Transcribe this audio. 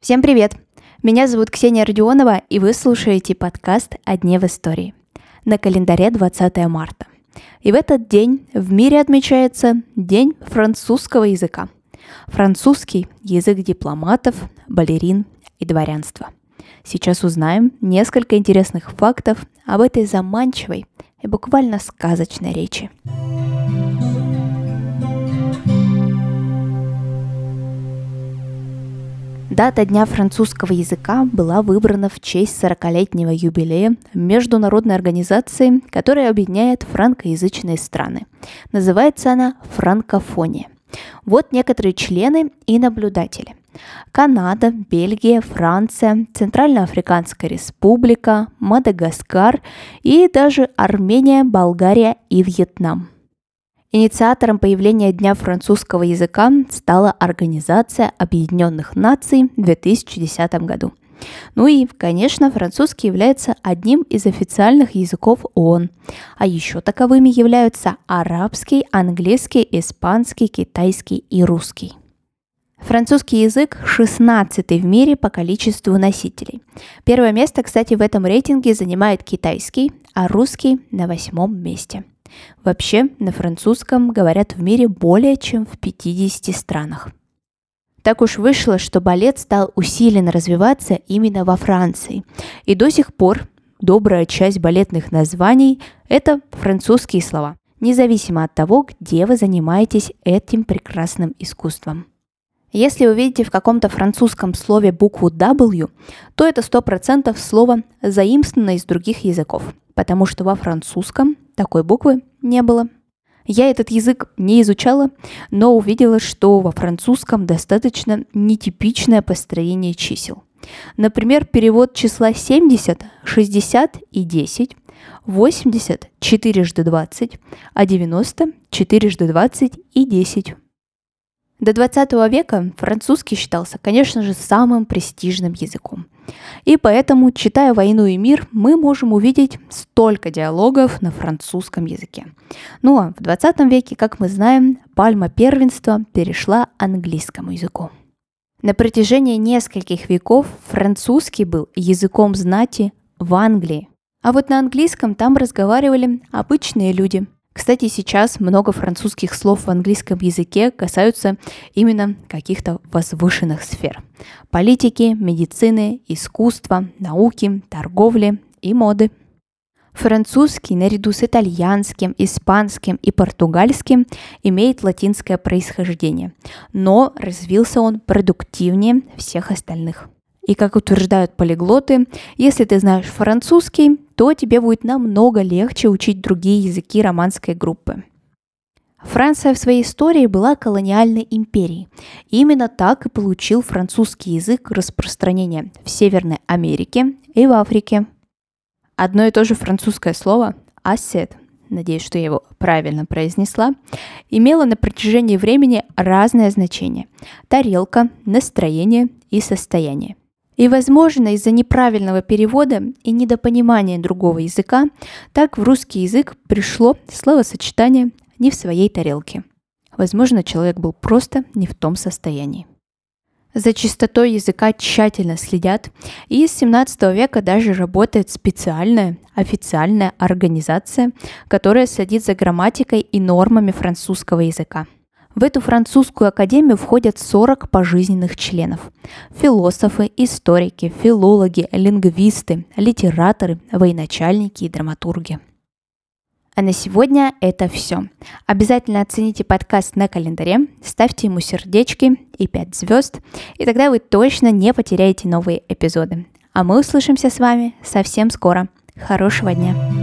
Всем привет! Меня зовут Ксения Родионова, и вы слушаете подкаст «О дне в истории». На календаре 20 марта. И в этот день в мире отмечается День французского языка. Французский – язык дипломатов, балерин и дворянства. Сейчас узнаем несколько интересных фактов об этой заманчивой и буквально сказочной речи. Дата Дня французского языка была выбрана в честь 40-летнего юбилея международной организации, которая объединяет франкоязычные страны. Называется она «Франкофония». Вот некоторые члены и наблюдатели. Канада, Бельгия, Франция, Центральноафриканская республика, Мадагаскар и даже Армения, Болгария и Вьетнам. Инициатором появления Дня французского языка стала Организация Объединенных Наций в 2010 году. Ну и, конечно, французский является одним из официальных языков ООН. А еще таковыми являются арабский, английский, испанский, китайский и русский. Французский язык 16 в мире по количеству носителей. Первое место, кстати, в этом рейтинге занимает китайский, а русский на восьмом месте – Вообще, на французском говорят в мире более чем в 50 странах. Так уж вышло, что балет стал усиленно развиваться именно во Франции. И до сих пор добрая часть балетных названий – это французские слова, независимо от того, где вы занимаетесь этим прекрасным искусством. Если вы видите в каком-то французском слове букву W, то это 100% слово заимствовано из других языков, потому что во французском такой буквы не было. Я этот язык не изучала, но увидела, что во французском достаточно нетипичное построение чисел. Например, перевод числа 70, 60 и 10, 80 4 20, а 90 4 20 и 10. До 20 века французский считался, конечно же, самым престижным языком. И поэтому, читая «Войну и мир», мы можем увидеть столько диалогов на французском языке. Ну а в 20 веке, как мы знаем, пальма первенства перешла английскому языку. На протяжении нескольких веков французский был языком знати в Англии. А вот на английском там разговаривали обычные люди – кстати, сейчас много французских слов в английском языке касаются именно каких-то возвышенных сфер. Политики, медицины, искусства, науки, торговли и моды. Французский наряду с итальянским, испанским и португальским имеет латинское происхождение, но развился он продуктивнее всех остальных. И как утверждают полиглоты, если ты знаешь французский, то тебе будет намного легче учить другие языки романской группы. Франция в своей истории была колониальной империей. Именно так и получил французский язык распространение в Северной Америке и в Африке. Одно и то же французское слово «ассет», надеюсь, что я его правильно произнесла, имело на протяжении времени разное значение – тарелка, настроение и состояние. И, возможно, из-за неправильного перевода и недопонимания другого языка, так в русский язык пришло словосочетание «не в своей тарелке». Возможно, человек был просто не в том состоянии. За чистотой языка тщательно следят, и с 17 века даже работает специальная официальная организация, которая следит за грамматикой и нормами французского языка – в эту французскую академию входят 40 пожизненных членов. Философы, историки, филологи, лингвисты, литераторы, военачальники и драматурги. А на сегодня это все. Обязательно оцените подкаст на календаре, ставьте ему сердечки и 5 звезд, и тогда вы точно не потеряете новые эпизоды. А мы услышимся с вами совсем скоро. Хорошего дня!